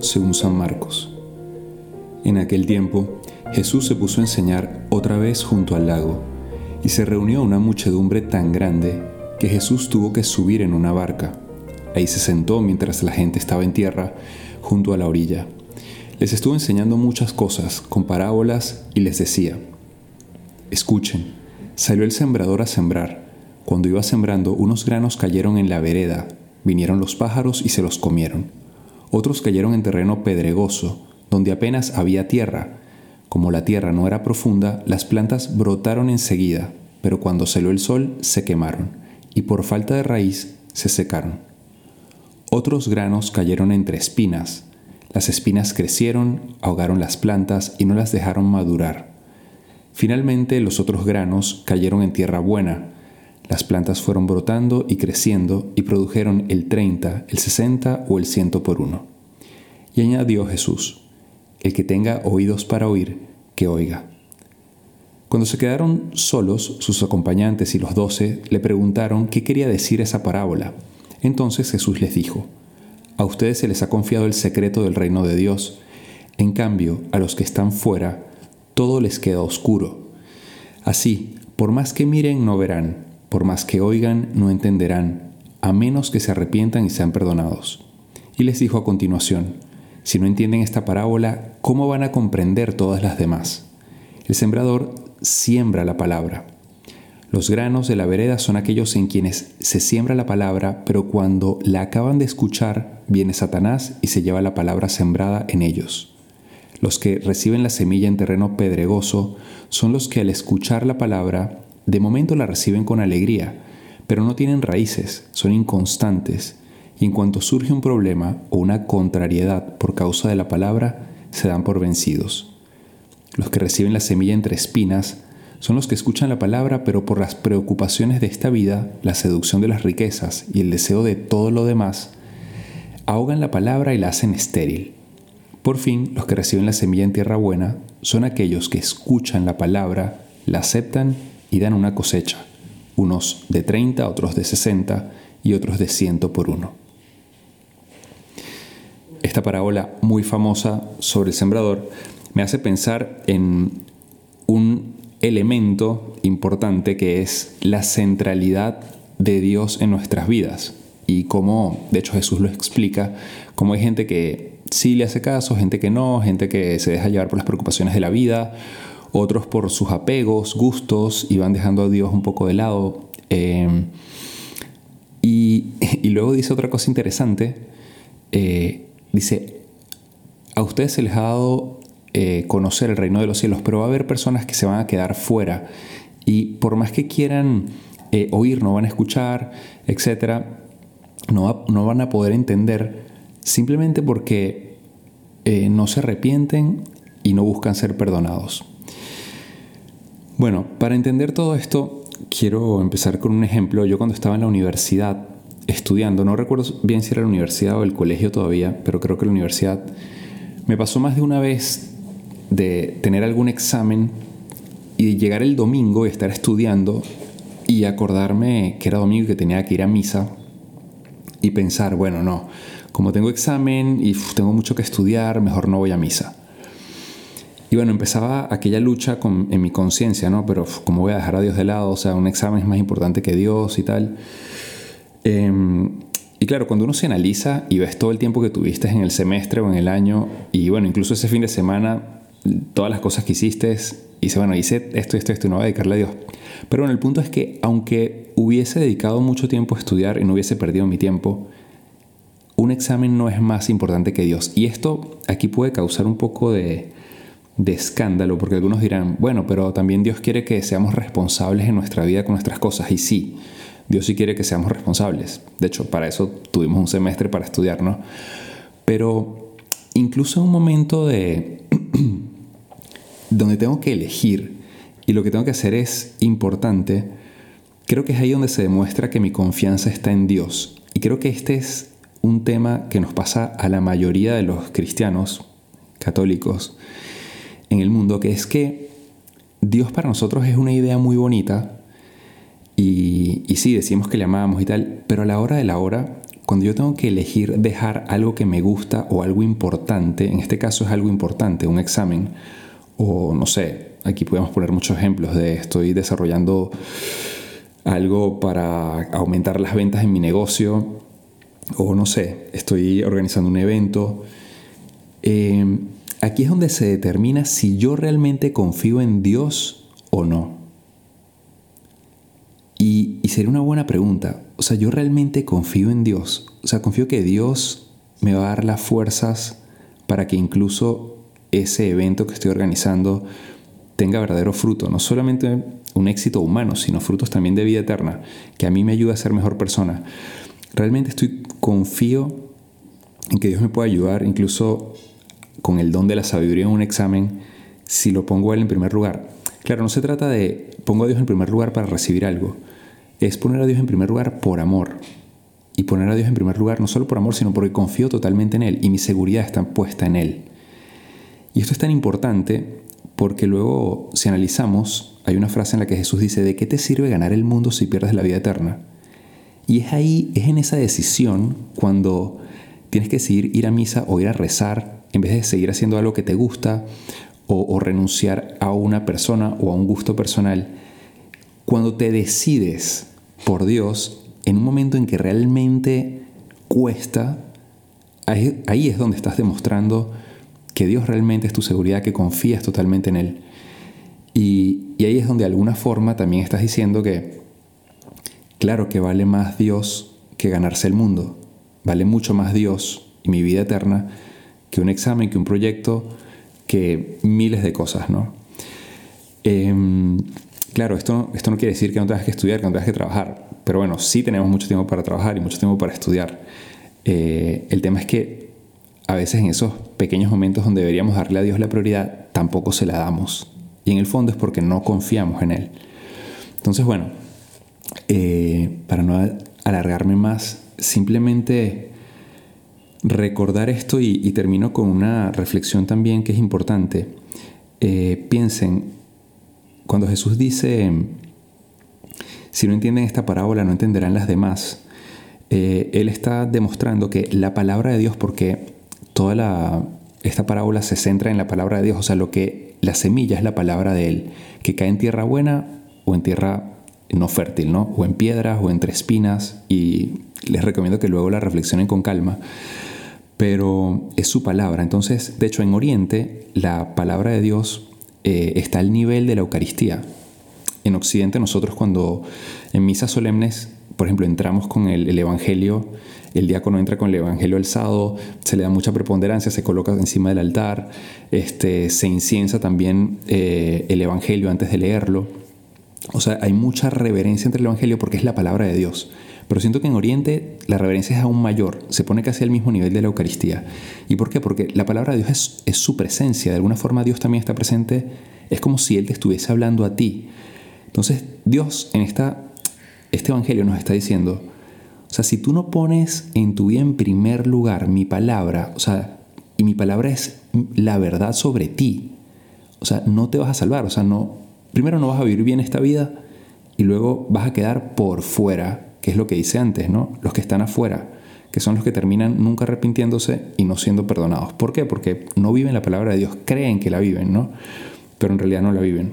según San Marcos. En aquel tiempo, Jesús se puso a enseñar otra vez junto al lago, y se reunió una muchedumbre tan grande que Jesús tuvo que subir en una barca. Ahí se sentó mientras la gente estaba en tierra, junto a la orilla. Les estuvo enseñando muchas cosas con parábolas y les decía, escuchen, salió el sembrador a sembrar. Cuando iba sembrando, unos granos cayeron en la vereda, vinieron los pájaros y se los comieron. Otros cayeron en terreno pedregoso, donde apenas había tierra. Como la tierra no era profunda, las plantas brotaron enseguida, pero cuando salió el sol se quemaron, y por falta de raíz se secaron. Otros granos cayeron entre espinas. Las espinas crecieron, ahogaron las plantas y no las dejaron madurar. Finalmente los otros granos cayeron en tierra buena. Las plantas fueron brotando y creciendo y produjeron el 30, el 60 o el 100 por uno. Y añadió Jesús, el que tenga oídos para oír, que oiga. Cuando se quedaron solos, sus acompañantes y los doce le preguntaron qué quería decir esa parábola. Entonces Jesús les dijo, A ustedes se les ha confiado el secreto del reino de Dios, en cambio a los que están fuera, todo les queda oscuro. Así, por más que miren, no verán, por más que oigan, no entenderán, a menos que se arrepientan y sean perdonados. Y les dijo a continuación, si no entienden esta parábola, ¿cómo van a comprender todas las demás? El sembrador siembra la palabra. Los granos de la vereda son aquellos en quienes se siembra la palabra, pero cuando la acaban de escuchar, viene Satanás y se lleva la palabra sembrada en ellos. Los que reciben la semilla en terreno pedregoso son los que al escuchar la palabra, de momento la reciben con alegría, pero no tienen raíces, son inconstantes y en cuanto surge un problema o una contrariedad por causa de la palabra, se dan por vencidos. Los que reciben la semilla entre espinas son los que escuchan la palabra, pero por las preocupaciones de esta vida, la seducción de las riquezas y el deseo de todo lo demás, ahogan la palabra y la hacen estéril. Por fin, los que reciben la semilla en tierra buena son aquellos que escuchan la palabra, la aceptan y dan una cosecha, unos de 30, otros de 60 y otros de 100 por uno. Esta parábola muy famosa sobre el sembrador me hace pensar en un elemento importante que es la centralidad de Dios en nuestras vidas y cómo, de hecho Jesús lo explica, cómo hay gente que sí le hace caso, gente que no, gente que se deja llevar por las preocupaciones de la vida, otros por sus apegos, gustos y van dejando a Dios un poco de lado. Eh, y, luego dice otra cosa interesante, eh, Dice, a ustedes se les ha dado eh, conocer el reino de los cielos, pero va a haber personas que se van a quedar fuera y por más que quieran oír, no van a escuchar, etc., no, van a poder entender simplemente porque no se arrepienten y no buscan ser perdonados. Bueno, para entender todo esto, quiero empezar con un ejemplo. Yo cuando estaba en la universidad, estudiando, no recuerdo bien si era la universidad o el colegio todavía, pero creo que la universidad, me pasó más de una vez de tener algún examen y llegar el domingo y estar estudiando y acordarme que era domingo y que tenía que ir a misa y pensar, bueno, no, como tengo examen y tengo mucho que estudiar, mejor no voy a misa. Y bueno, empezaba aquella lucha con, en mi conciencia, ¿no? Pero ¿cómo voy a dejar a Dios de lado? O sea, un examen es más importante que Dios y tal. Em, y claro, cuando uno se analiza y ves todo el tiempo que tuviste en el semestre o en el año, y bueno, incluso ese fin de semana, todas las cosas que hiciste, y dice, bueno, hice esto, esto, esto, y no voy a dedicarle a Dios. Pero bueno, el punto es que aunque hubiese dedicado mucho tiempo a estudiar y no hubiese perdido mi tiempo, un examen no es más importante que Dios. Y esto aquí puede causar un poco de, de escándalo, porque algunos dirán, bueno, pero también Dios quiere que seamos responsables en nuestra vida con nuestras cosas. Y sí, Dios sí quiere que seamos responsables. De hecho, para eso tuvimos un semestre para estudiar, ¿no? Pero incluso en un momento de donde tengo que elegir y lo que tengo que hacer es importante, creo que es ahí donde se demuestra que mi confianza está en Dios. Y creo que este es un tema que nos pasa a la mayoría de los cristianos católicos en el mundo, que es que Dios para nosotros es una idea muy bonita, y, sí, decimos que le amamos y tal, pero a la hora de la hora, cuando yo tengo que elegir dejar algo que me gusta o algo importante, en este caso es algo importante, un examen, o no sé, aquí podemos poner muchos ejemplos de estoy desarrollando algo para aumentar las ventas en mi negocio, o no sé, estoy organizando un evento. Eh, aquí es donde se determina si yo realmente confío en Dios o no. Y, y, sería una buena pregunta. O sea, yo realmente confío en Dios. O sea, confío que Dios me va a dar las fuerzas para que incluso ese evento que estoy organizando tenga verdadero fruto. No solamente un éxito humano, sino frutos también de vida eterna, que a mí me ayude a ser mejor persona. Realmente estoy confío en que Dios me pueda ayudar, incluso con el don de la sabiduría en un examen, si lo pongo a Él en primer lugar. Claro, no se trata de pongo a Dios en primer lugar para recibir algo. Es poner a Dios en primer lugar por amor. Y poner a Dios en primer lugar no solo por amor, sino porque confío totalmente en Él y mi seguridad está puesta en Él. Y esto es tan importante porque luego, si analizamos, hay una frase en la que Jesús dice, ¿de qué te sirve ganar el mundo si pierdes la vida eterna? Y es ahí, es en esa decisión cuando tienes que decidir ir a misa o ir a rezar en vez de seguir haciendo algo que te gusta o, renunciar a una persona o a un gusto personal. Cuando te decides por Dios en un momento en que realmente cuesta, ahí es donde estás demostrando que Dios realmente es tu seguridad, que confías totalmente en Él. Y, y ahí es donde de alguna forma también estás diciendo que Claro que vale más Dios que ganarse el mundo. Vale mucho más Dios y mi vida eterna que un examen, que un proyecto, que miles de cosas, ¿no? Em, claro, esto, esto no quiere decir que no tengas que estudiar, que no tengas que trabajar, pero bueno, sí tenemos mucho tiempo para trabajar y mucho tiempo para estudiar. Eh, el tema es que a veces en esos pequeños momentos donde deberíamos darle a Dios la prioridad, tampoco se la damos. Y en el fondo es porque no confiamos en Él. Entonces, bueno, eh, para no alargarme más, simplemente recordar esto y, termino con una reflexión también que es importante. Eh, piensen, cuando Jesús dice, si no entienden esta parábola, no entenderán las demás, eh, Él está demostrando que la palabra de Dios, porque toda la, esta parábola se centra en la palabra de Dios, o sea, lo que la semilla es la palabra de Él, que cae en tierra buena o en tierra no fértil, ¿no? O en piedras o entre espinas y les recomiendo que luego la reflexionen con calma. Pero es su palabra. Entonces, de hecho, en Oriente la palabra de Dios eh, está al nivel de la Eucaristía. En Occidente nosotros cuando en misas solemnes, por ejemplo, entramos con el, Evangelio, el diácono entra con el Evangelio alzado, se le da mucha preponderancia, se coloca encima del altar, este, se inciensa también eh, el Evangelio antes de leerlo. O sea, hay mucha reverencia entre el Evangelio porque es la palabra de Dios. Pero siento que en Oriente la reverencia es aún mayor, se pone casi al mismo nivel de la Eucaristía. ¿Y por qué? Porque la palabra de Dios es, su presencia, de alguna forma Dios también está presente, es como si Él te estuviese hablando a ti. Entonces Dios en esta, este Evangelio nos está diciendo, o sea, si tú no pones en tu vida en primer lugar mi palabra, o sea, y mi palabra es la verdad sobre ti, o sea, no te vas a salvar, o sea, no, primero no vas a vivir bien esta vida y luego vas a quedar por fuera, que es lo que dice antes, ¿no? Los que están afuera, que son los que terminan nunca arrepintiéndose y no siendo perdonados. ¿Por qué? Porque no viven la palabra de Dios, creen que la viven, ¿no? Pero en realidad no la viven.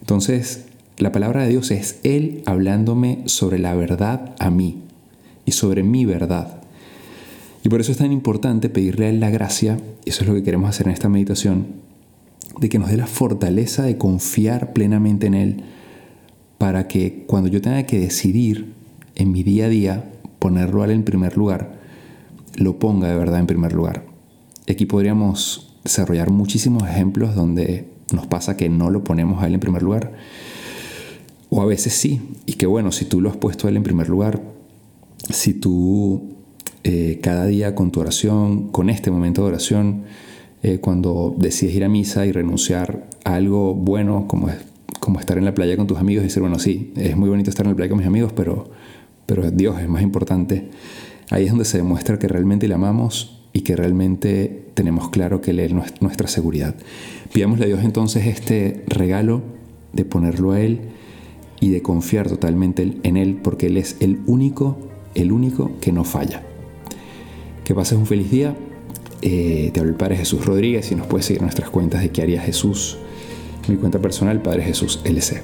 Entonces, la palabra de Dios es Él hablándome sobre la verdad a mí y sobre mi verdad. Y por eso es tan importante pedirle a Él la gracia, y eso es lo que queremos hacer en esta meditación, de que nos dé la fortaleza de confiar plenamente en Él para que cuando yo tenga que decidir en mi día a día ponerlo en primer lugar, lo ponga de verdad en primer lugar. Aquí podríamos desarrollar muchísimos ejemplos donde nos pasa que no lo ponemos a Él en primer lugar. O a veces sí. Y que bueno, si tú lo has puesto a Él en primer lugar, si tú eh, cada día con tu oración, con este momento de oración, eh, cuando decides ir a misa y renunciar a algo bueno como, como estar en la playa con tus amigos y decir, bueno, sí, es muy bonito estar en la playa con mis amigos, pero, pero Dios es más importante. Ahí es donde se demuestra que realmente le amamos y que realmente tenemos claro que Él es nuestra seguridad. Pidámosle a Dios entonces este regalo de ponerlo a Él y de confiar totalmente en Él, porque Él es el único, el único que no falla. Que pases un feliz día. Eh, te hablo el Padre Jesús Rodríguez y nos puedes seguir nuestras cuentas de qué haría Jesús. Mi cuenta personal, Padre Jesús LC.